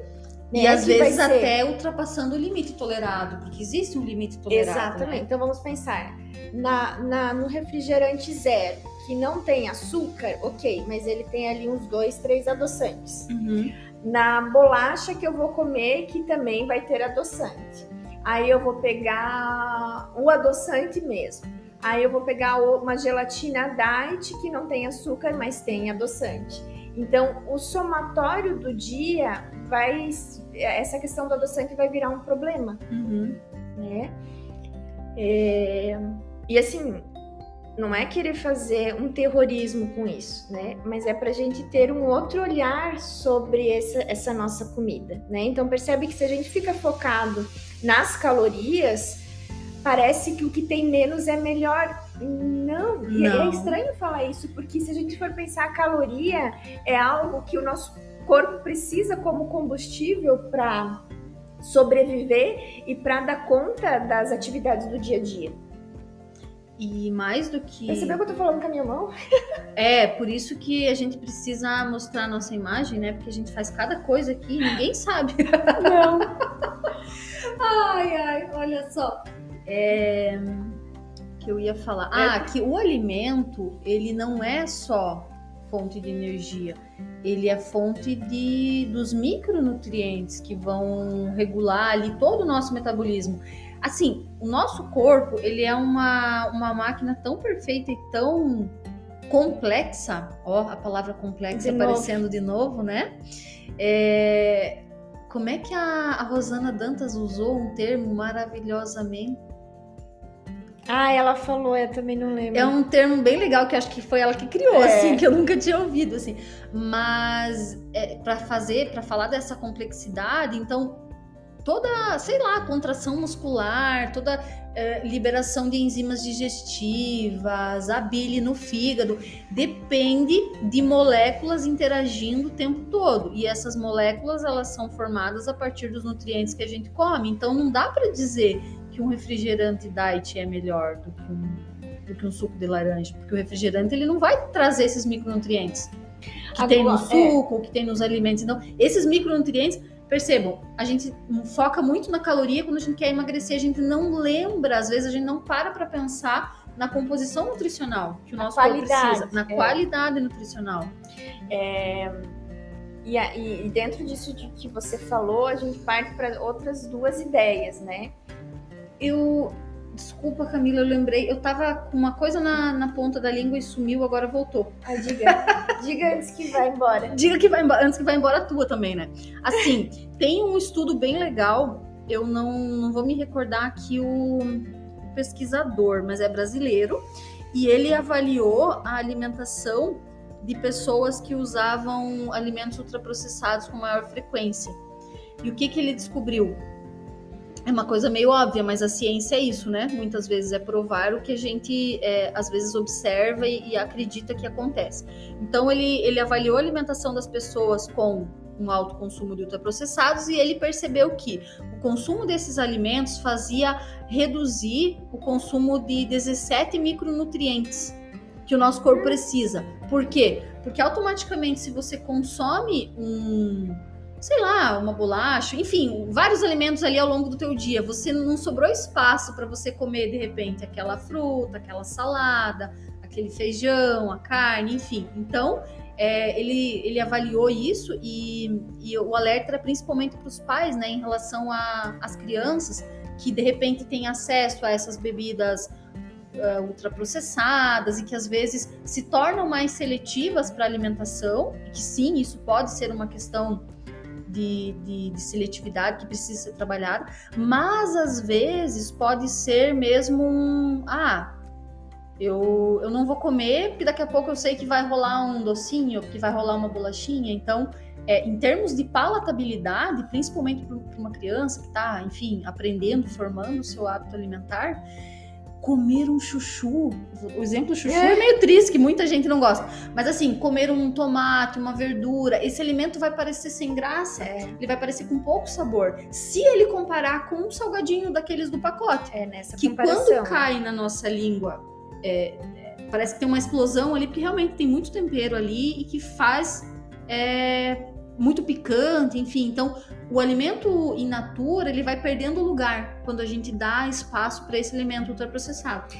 Né? E às vezes até ultrapassando o limite tolerado, porque existe um limite tolerado. Exatamente. Né? Então vamos pensar na, na, no refrigerante zero, que não tem açúcar, ok, mas ele tem ali uns dois, três adoçantes. Uhum. Na bolacha que eu vou comer, que também vai ter adoçante. Aí eu vou pegar o adoçante mesmo. Aí eu vou pegar uma gelatina diet que não tem açúcar, mas tem adoçante. Então, o somatório do dia vai. Essa questão do adoçante vai virar um problema. Uhum. Né? É, e assim, não é querer fazer um terrorismo com isso, né? Mas é para a gente ter um outro olhar sobre essa, essa nossa comida, né? Então percebe que se a gente fica focado nas calorias, parece que o que tem menos é melhor. Não, é Não. é estranho falar isso, porque se a gente for pensar, a caloria é algo que o nosso corpo precisa como combustível para sobreviver e para dar conta das atividades do dia a dia. E mais do que. Percebeu que eu tô falando com a minha mão? é, por isso que a gente precisa mostrar a nossa imagem, né? Porque a gente faz cada coisa aqui e ninguém sabe. Não. ai, ai, olha só. É... Que eu ia falar. É. Ah, que o alimento, ele não é só fonte de energia. Ele é fonte de, dos micronutrientes que vão regular ali todo o nosso metabolismo. Assim, o nosso corpo, ele é uma, uma máquina tão perfeita e tão complexa, ó, a palavra complexa de aparecendo novo. de novo, né? É, como é que a, a Rosana Dantas usou um termo maravilhosamente? Ah, ela falou, eu também não lembro. É um termo bem legal que acho que foi ela que criou, é. assim, que eu nunca tinha ouvido, assim. Mas é, para fazer, para falar dessa complexidade, então toda, sei lá, contração muscular, toda é, liberação de enzimas digestivas, a bile no fígado, depende de moléculas interagindo o tempo todo. E essas moléculas, elas são formadas a partir dos nutrientes que a gente come. Então não dá para dizer que um refrigerante diet é melhor do que um, do que um suco de laranja, porque o refrigerante ele não vai trazer esses micronutrientes que Agora, tem no é. suco, é... que tem nos alimentos. Então, esses micronutrientes Percebam, a gente foca muito na caloria quando a gente quer emagrecer, a gente não lembra, às vezes a gente não para para pensar na composição nutricional que o nosso corpo precisa, na é. qualidade nutricional. É, e, e, dentro disso de que você falou, a gente parte para outras duas ideias, né? Eu, Desculpa, Camila, eu lembrei. Eu tava com uma coisa na, na ponta da língua e sumiu, agora voltou. Ah, diga. diga antes que vai embora. Diga que vai embora, antes que vai embora a tua também, né? Assim, tem um estudo bem legal. Eu não, não vou me recordar aqui o, o pesquisador, mas é brasileiro. E ele avaliou a alimentação de pessoas que usavam alimentos ultraprocessados com maior frequência. E o que, que ele descobriu? É uma coisa meio óbvia, mas a ciência é isso, né? Muitas vezes é provar o que a gente é, às vezes observa e, e, acredita que acontece. Então ele, ele avaliou a alimentação das pessoas com um alto consumo de ultraprocessados e ele percebeu que o consumo desses alimentos fazia reduzir o consumo de 17 micronutrientes que o nosso corpo precisa. Por quê? Porque automaticamente se você consome um sei lá, uma bolacha, enfim, vários alimentos ali ao longo do teu dia. Você não sobrou espaço para você comer de repente aquela fruta, aquela salada, aquele feijão, a carne, enfim. Então, é, ele, ele avaliou isso e, e o alerta era principalmente para os pais, né, em relação às crianças que de repente têm acesso a essas bebidas uh, ultraprocessadas e que às vezes se tornam mais seletivas para alimentação, e que sim, isso pode ser uma questão de, de, de, seletividade que precisa ser trabalhada, mas às vezes pode ser mesmo um. Ah, Eu, eu não vou comer, porque daqui a pouco eu sei que vai rolar um docinho, que vai rolar uma bolachinha. Então, é, em termos de palatabilidade, principalmente para uma criança que está, enfim, aprendendo, formando o seu hábito alimentar, comer um chuchu. O exemplo chuchu é. é. meio triste, que muita gente não gosta. Mas assim, comer um tomate, uma verdura, esse alimento vai parecer sem graça. É. Ele vai parecer com pouco sabor. Se ele comparar com um salgadinho daqueles do pacote. É, nessa que quando cai na nossa língua, é, parece que tem uma explosão ali, porque realmente tem muito tempero ali e que faz é, muito picante, enfim. Então, o alimento in natura, ele vai perdendo lugar quando a gente dá espaço para esse alimento ultraprocessado.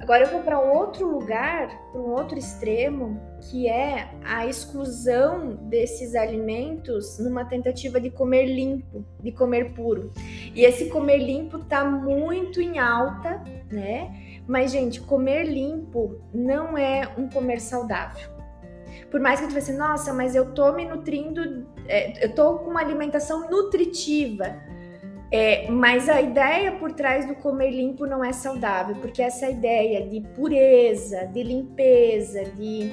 Agora eu vou para outro lugar, para um outro extremo, que é a exclusão desses alimentos numa tentativa de comer limpo, de comer puro. E esse comer limpo tá muito em alta, né? Mas gente, comer limpo não é um comer saudável por mais que tu pense, nossa, mas eu tô me nutrindo, é, eu tô com uma alimentação nutritiva. É, mas a ideia por trás do comer limpo não é saudável, porque essa ideia de pureza, de limpeza, de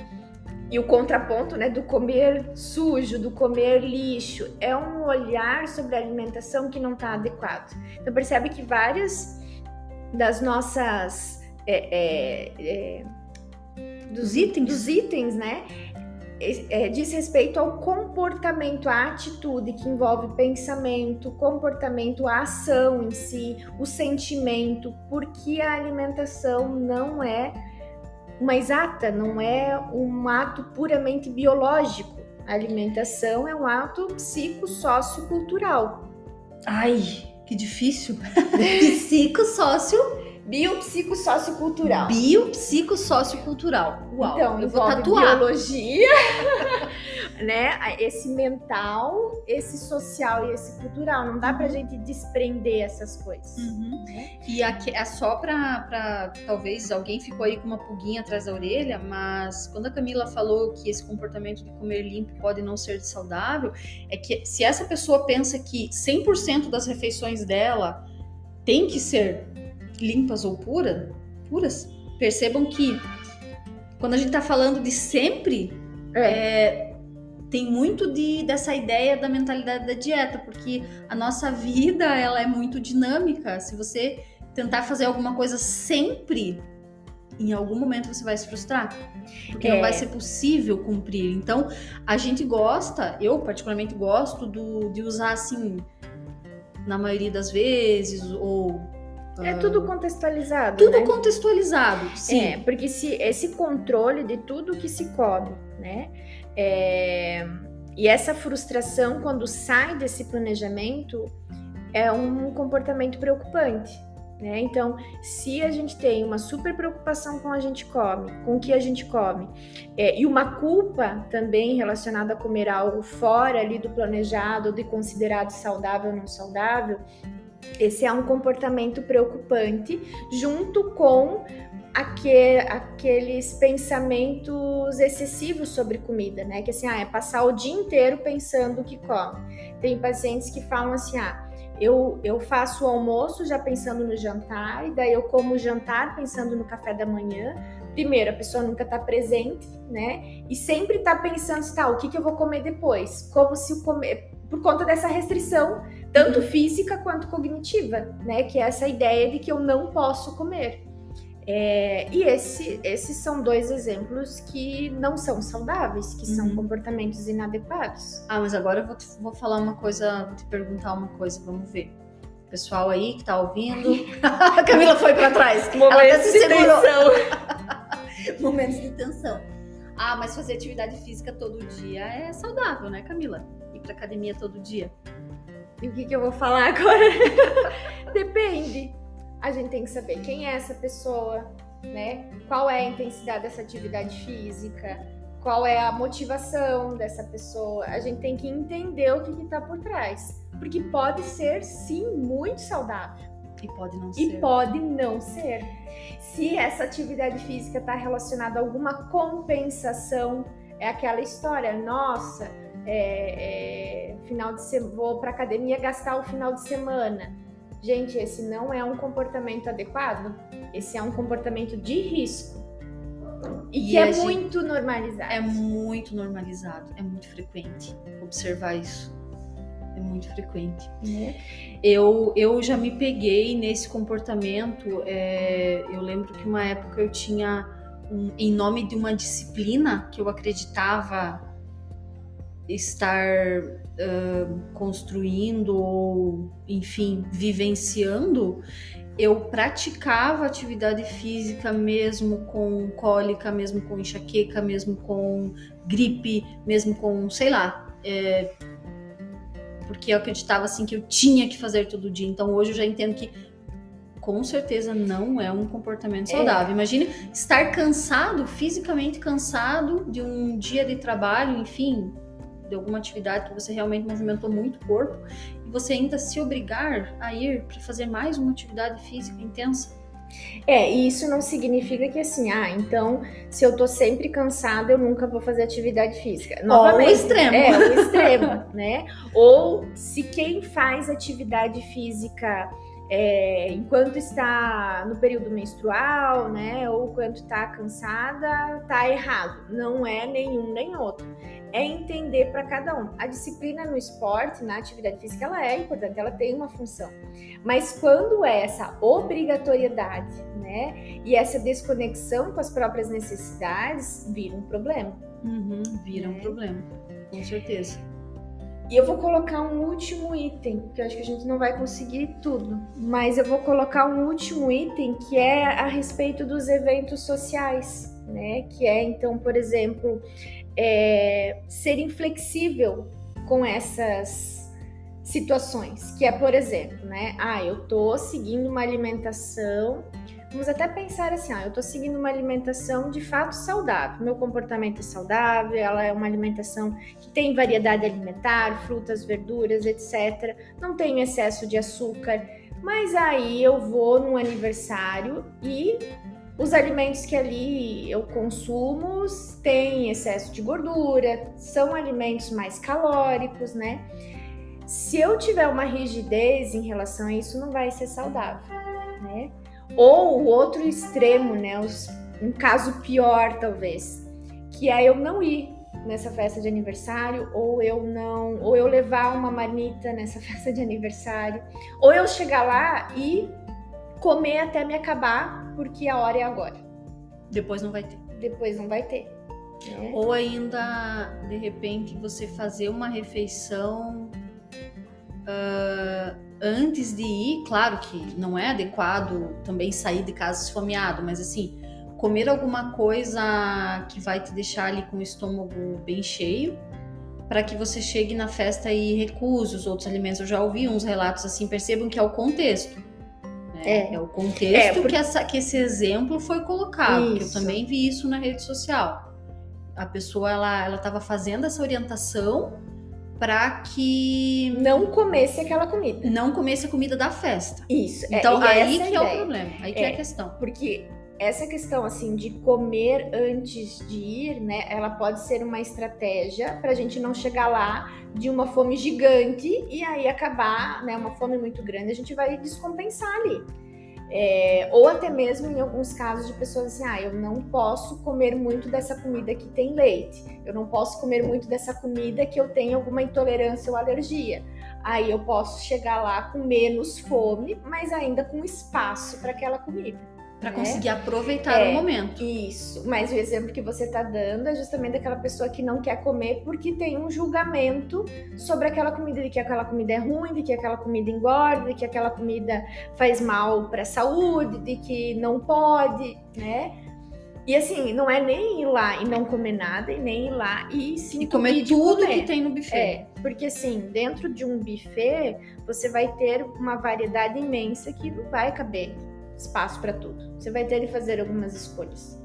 e o contraponto, né, do comer sujo, do comer lixo, é um olhar sobre a alimentação que não está adequado. Então percebe que várias das nossas é, é, é dos itens, dos itens, né, é, diz respeito ao comportamento, à atitude que envolve pensamento, comportamento, a ação em si, o sentimento, porque a alimentação não é uma exata, não é um ato puramente biológico. A alimentação é um ato psicossociocultural. Ai, que difícil. Psicossócio Biopsicossociocultural. Biopsicossociocultural. Uau, então, eu vou tatuar. biologia, né? Esse mental, esse social e esse cultural. Não dá pra gente desprender essas coisas. Uhum. Né? E aqui é só pra, pra. Talvez alguém ficou aí com uma pulguinha atrás da orelha, mas quando a Camila falou que esse comportamento de comer limpo pode não ser saudável, é que se essa pessoa pensa que 100% das refeições dela tem que ser limpas ou pura, puras, percebam que quando a gente está falando de sempre, é. É, tem muito de, dessa ideia da mentalidade da dieta, porque a nossa vida ela é muito dinâmica. Se você tentar fazer alguma coisa sempre, em algum momento você vai se frustrar, porque é. não vai ser possível cumprir. Então, a gente gosta, eu particularmente gosto do, de usar assim, na maioria das vezes, ou é tudo contextualizado. Tudo né? contextualizado, sim. É, porque se esse controle de tudo que se come, né? É, e essa frustração quando sai desse planejamento é um comportamento preocupante. Né? Então, se a gente tem uma super preocupação com a gente come, com o que a gente come, é, e uma culpa também relacionada a comer algo fora ali do planejado, de considerado saudável ou não saudável, esse é um comportamento preocupante, junto com aqueles pensamentos excessivos sobre comida, né? Que assim, ah, é passar o dia inteiro pensando o que come. Tem pacientes que falam assim, ah, eu, eu faço o almoço já pensando no jantar, e daí eu como o jantar pensando no café da manhã. Primeiro, a pessoa nunca está presente, né? E sempre está pensando, tá, o que, que eu vou comer depois? Como se o comer, por conta dessa restrição tanto física quanto cognitiva, né? Que é essa ideia de que eu não posso comer. É, e esse, esses são dois exemplos que não são saudáveis, que uhum. são comportamentos inadequados. Ah, mas agora eu vou, te, vou falar uma coisa, vou te perguntar uma coisa, vamos ver. Pessoal aí que tá ouvindo. a Camila foi para trás. Momentos até se segurou. Tensão. Momentos de tensão. Ah, mas fazer atividade física todo dia é saudável, né, Camila? Ir pra academia todo dia. E o que, que eu vou falar agora? Depende. A gente tem que saber quem é essa pessoa, né? Qual é a intensidade dessa atividade física, qual é a motivação dessa pessoa. A gente tem que entender o que está por trás. Porque pode ser, sim, muito saudável. E pode não ser. E pode não ser. Se essa atividade física está relacionada a alguma compensação, é aquela história, nossa, é, é, final de semana, vou para academia gastar o final de semana. Gente, esse não é um comportamento adequado. Esse é um comportamento de risco. E, que é muito normalizado. É muito normalizado, é muito frequente observar isso. É muito frequente. Né? Eu, eu já me peguei nesse comportamento. É, eu lembro que uma época eu tinha, um, em nome de uma disciplina que eu acreditava estar uh, construindo ou, enfim, vivenciando, eu praticava atividade física mesmo com cólica, mesmo com enxaqueca, mesmo com gripe, mesmo com, sei lá, é, porque eu acreditava assim que eu tinha que fazer todo dia. Então hoje eu já entendo que com certeza não é um comportamento é. saudável. É. Imagine estar cansado, fisicamente cansado de um dia de trabalho, enfim, de alguma atividade que você realmente movimentou muito o corpo e você ainda se obrigar a ir para fazer mais uma atividade física intensa. É, e isso não significa que assim, ah, então se eu tô sempre cansada, eu nunca vou fazer atividade física. Novamente, o extremo. É, o extremo, né? Ou se quem faz atividade física é, enquanto está no período menstrual, né, ou quando está cansada, tá errado. Não é nenhum nem outro é entender para cada um. A disciplina no esporte, na atividade física, ela é importante, ela tem uma função. Mas quando é essa obrigatoriedade, né, e essa desconexão com as próprias necessidades, vira um problema. Uhum, vira um é. problema, com certeza. E eu vou colocar um último item, que eu acho que a gente não vai conseguir tudo, mas eu vou colocar um último item que é a respeito dos eventos sociais, né? Que é então, por exemplo, é, ser inflexível com essas situações, que é, por exemplo, né? Ah, eu tô seguindo uma alimentação. Vamos até pensar assim, ah, eu tô seguindo uma alimentação de fato saudável. Meu comportamento é saudável, ela é uma alimentação que tem variedade alimentar, frutas, verduras, etc. Não tem excesso de açúcar. Mas aí eu vou num aniversário e os alimentos que ali eu consumo têm excesso de gordura, são alimentos mais calóricos, né? Se eu tiver uma rigidez em relação a isso, não vai ser saudável, né? Ou o outro extremo, né? Um caso pior, talvez, que é eu não ir nessa festa de aniversário, ou eu não, ou eu levar uma marmita nessa festa de aniversário, ou eu chegar lá e comer até me acabar, porque a hora é agora. Depois não vai ter. Depois não vai ter. Né? Ou ainda, de repente, você fazer uma refeição uh, antes de ir. Claro que não é adequado também sair de casa esfomeado, mas assim, comer alguma coisa que vai te deixar ali com o estômago bem cheio para que você chegue na festa e recuse os outros alimentos. Eu já ouvi uns relatos assim, percebam que é o contexto. É, é o contexto é, porque... que, essa, que esse exemplo foi colocado. Eu também vi isso na rede social. A pessoa ela estava fazendo essa orientação para que não comesse aquela comida. Não comesse a comida da festa. Isso. É, então é, aí que é o problema, aí que é, é a questão. Porque essa questão assim de comer antes de ir, né? Ela pode ser uma estratégia para a gente não chegar lá de uma fome gigante e aí acabar, né? Uma fome muito grande, a gente vai descompensar ali. É, ou até mesmo em alguns casos de pessoas assim, ah, eu não posso comer muito dessa comida que tem leite, eu não posso comer muito dessa comida que eu tenho alguma intolerância ou alergia. Aí eu posso chegar lá com menos fome, mas ainda com espaço para aquela comida para né? conseguir aproveitar é, o momento. Isso. Mas o exemplo que você está dando é justamente daquela pessoa que não quer comer porque tem um julgamento sobre aquela comida, de que aquela comida é ruim, de que aquela comida engorda, de que aquela comida faz mal para a saúde, de que não pode, né? E assim, não é nem ir lá e não comer nada, e nem ir lá e sim e comer tudo comer. que tem no buffet. É, porque assim, dentro de um buffet, você vai ter uma variedade imensa que não vai caber espaço para tudo. Você vai ter de fazer algumas escolhas.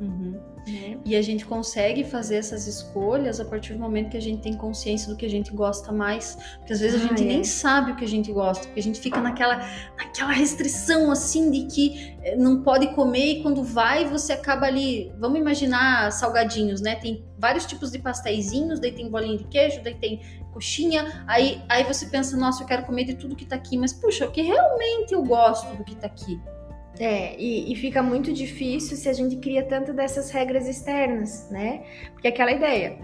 Uhum. Né? E a gente consegue fazer essas escolhas a partir do momento que a gente tem consciência do que a gente gosta mais. Porque às vezes a gente ah, é. nem sabe o que a gente gosta, porque a gente fica naquela, naquela restrição assim de que eh, não pode comer e quando vai você acaba ali. Vamos imaginar salgadinhos, né? Tem vários tipos de pastéisinhos, daí tem bolinha de queijo, daí tem coxinha. Aí, aí você pensa, nossa, eu quero comer de tudo que tá aqui, mas puxa, o que realmente eu gosto do que tá aqui? É, e, e, fica muito difícil se a gente cria tanto dessas regras externas, né? Porque aquela ideia,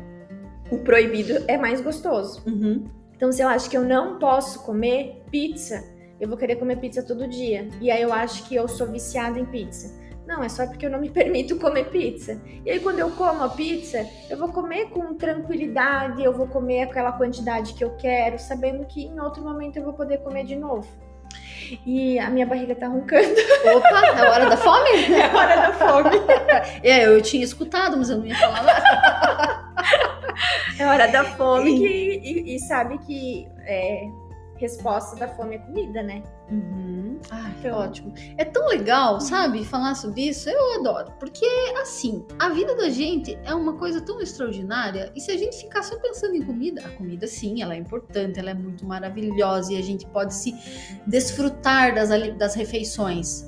o proibido é mais gostoso. Uhum. Então, se eu acho que eu não posso comer pizza, eu vou querer comer pizza todo dia. E aí eu acho que eu sou viciada em pizza. Não, é só porque eu não me permito comer pizza. E aí, quando eu como a pizza, eu vou comer com tranquilidade, eu vou comer aquela quantidade que eu quero, sabendo que em outro momento eu vou poder comer de novo. E a minha barriga tá roncando. Opa, é hora da fome? É hora da fome. é, eu tinha escutado, mas eu não ia falar nada. É hora da fome que, e, e sabe que é, resposta da fome é comida, né? Uhum. Ai, então, ótimo. É tão legal, sabe, falar sobre isso. Eu adoro. Porque, assim, a vida da gente é uma coisa tão extraordinária. E se a gente ficar só pensando em comida, a comida, sim, ela é importante, ela é muito maravilhosa e a gente pode se desfrutar das, das refeições.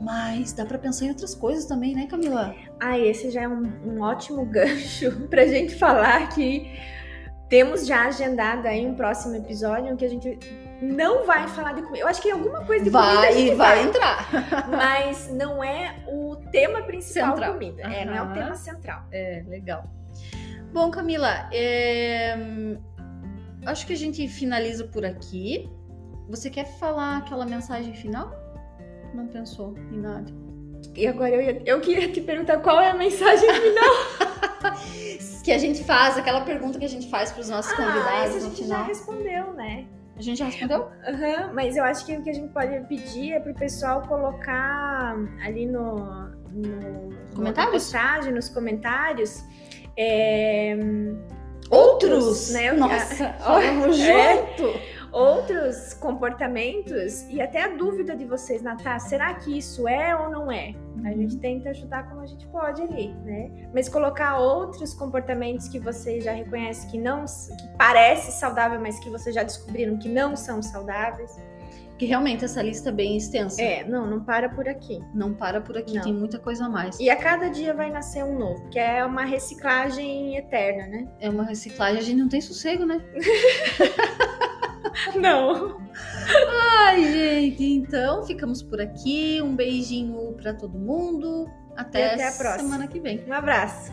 Mas dá para pensar em outras coisas também, né, Camila? Ah, esse já é um, um ótimo gancho pra gente falar que temos já agendado aí um próximo episódio em que a gente não vai falar de comida. Eu acho que alguma coisa de vai, comida a gente vai, vai entrar. Mas não é o tema principal central. comida. Uhum. É, não é o tema central. É, legal. Bom, Camila, é... acho que a gente finaliza por aqui. Você quer falar aquela mensagem final? Não pensou em nada. E agora eu, ia, eu queria te perguntar qual é a mensagem final. que a gente faz, aquela pergunta que a gente faz para os nossos ah, convidados no final. A gente já respondeu, né? A gente já respondeu? Uhum, mas eu acho que o que a gente pode pedir é pro pessoal colocar ali no, no comentários? postagem, nos comentários. É, outros, outros, né? Nossa, vamos é, junto outros comportamentos e até a dúvida de vocês, Natália, será que isso é ou não é? A gente uhum. tenta ajudar como a gente pode ali, né? Mas colocar outros comportamentos que vocês já reconhecem que não que parece saudável, mas que vocês já descobriram que não são saudáveis. Que realmente essa lista é bem extensa. É, não, não para por aqui. Não para por aqui, não. tem muita coisa a mais. E a cada dia vai nascer um novo, que é uma reciclagem eterna, né? É uma reciclagem, a gente não tem sossego, né? Não. Ai, gente, então ficamos por aqui. Um beijinho para todo mundo. Até, até a próxima. semana que vem. Um abraço.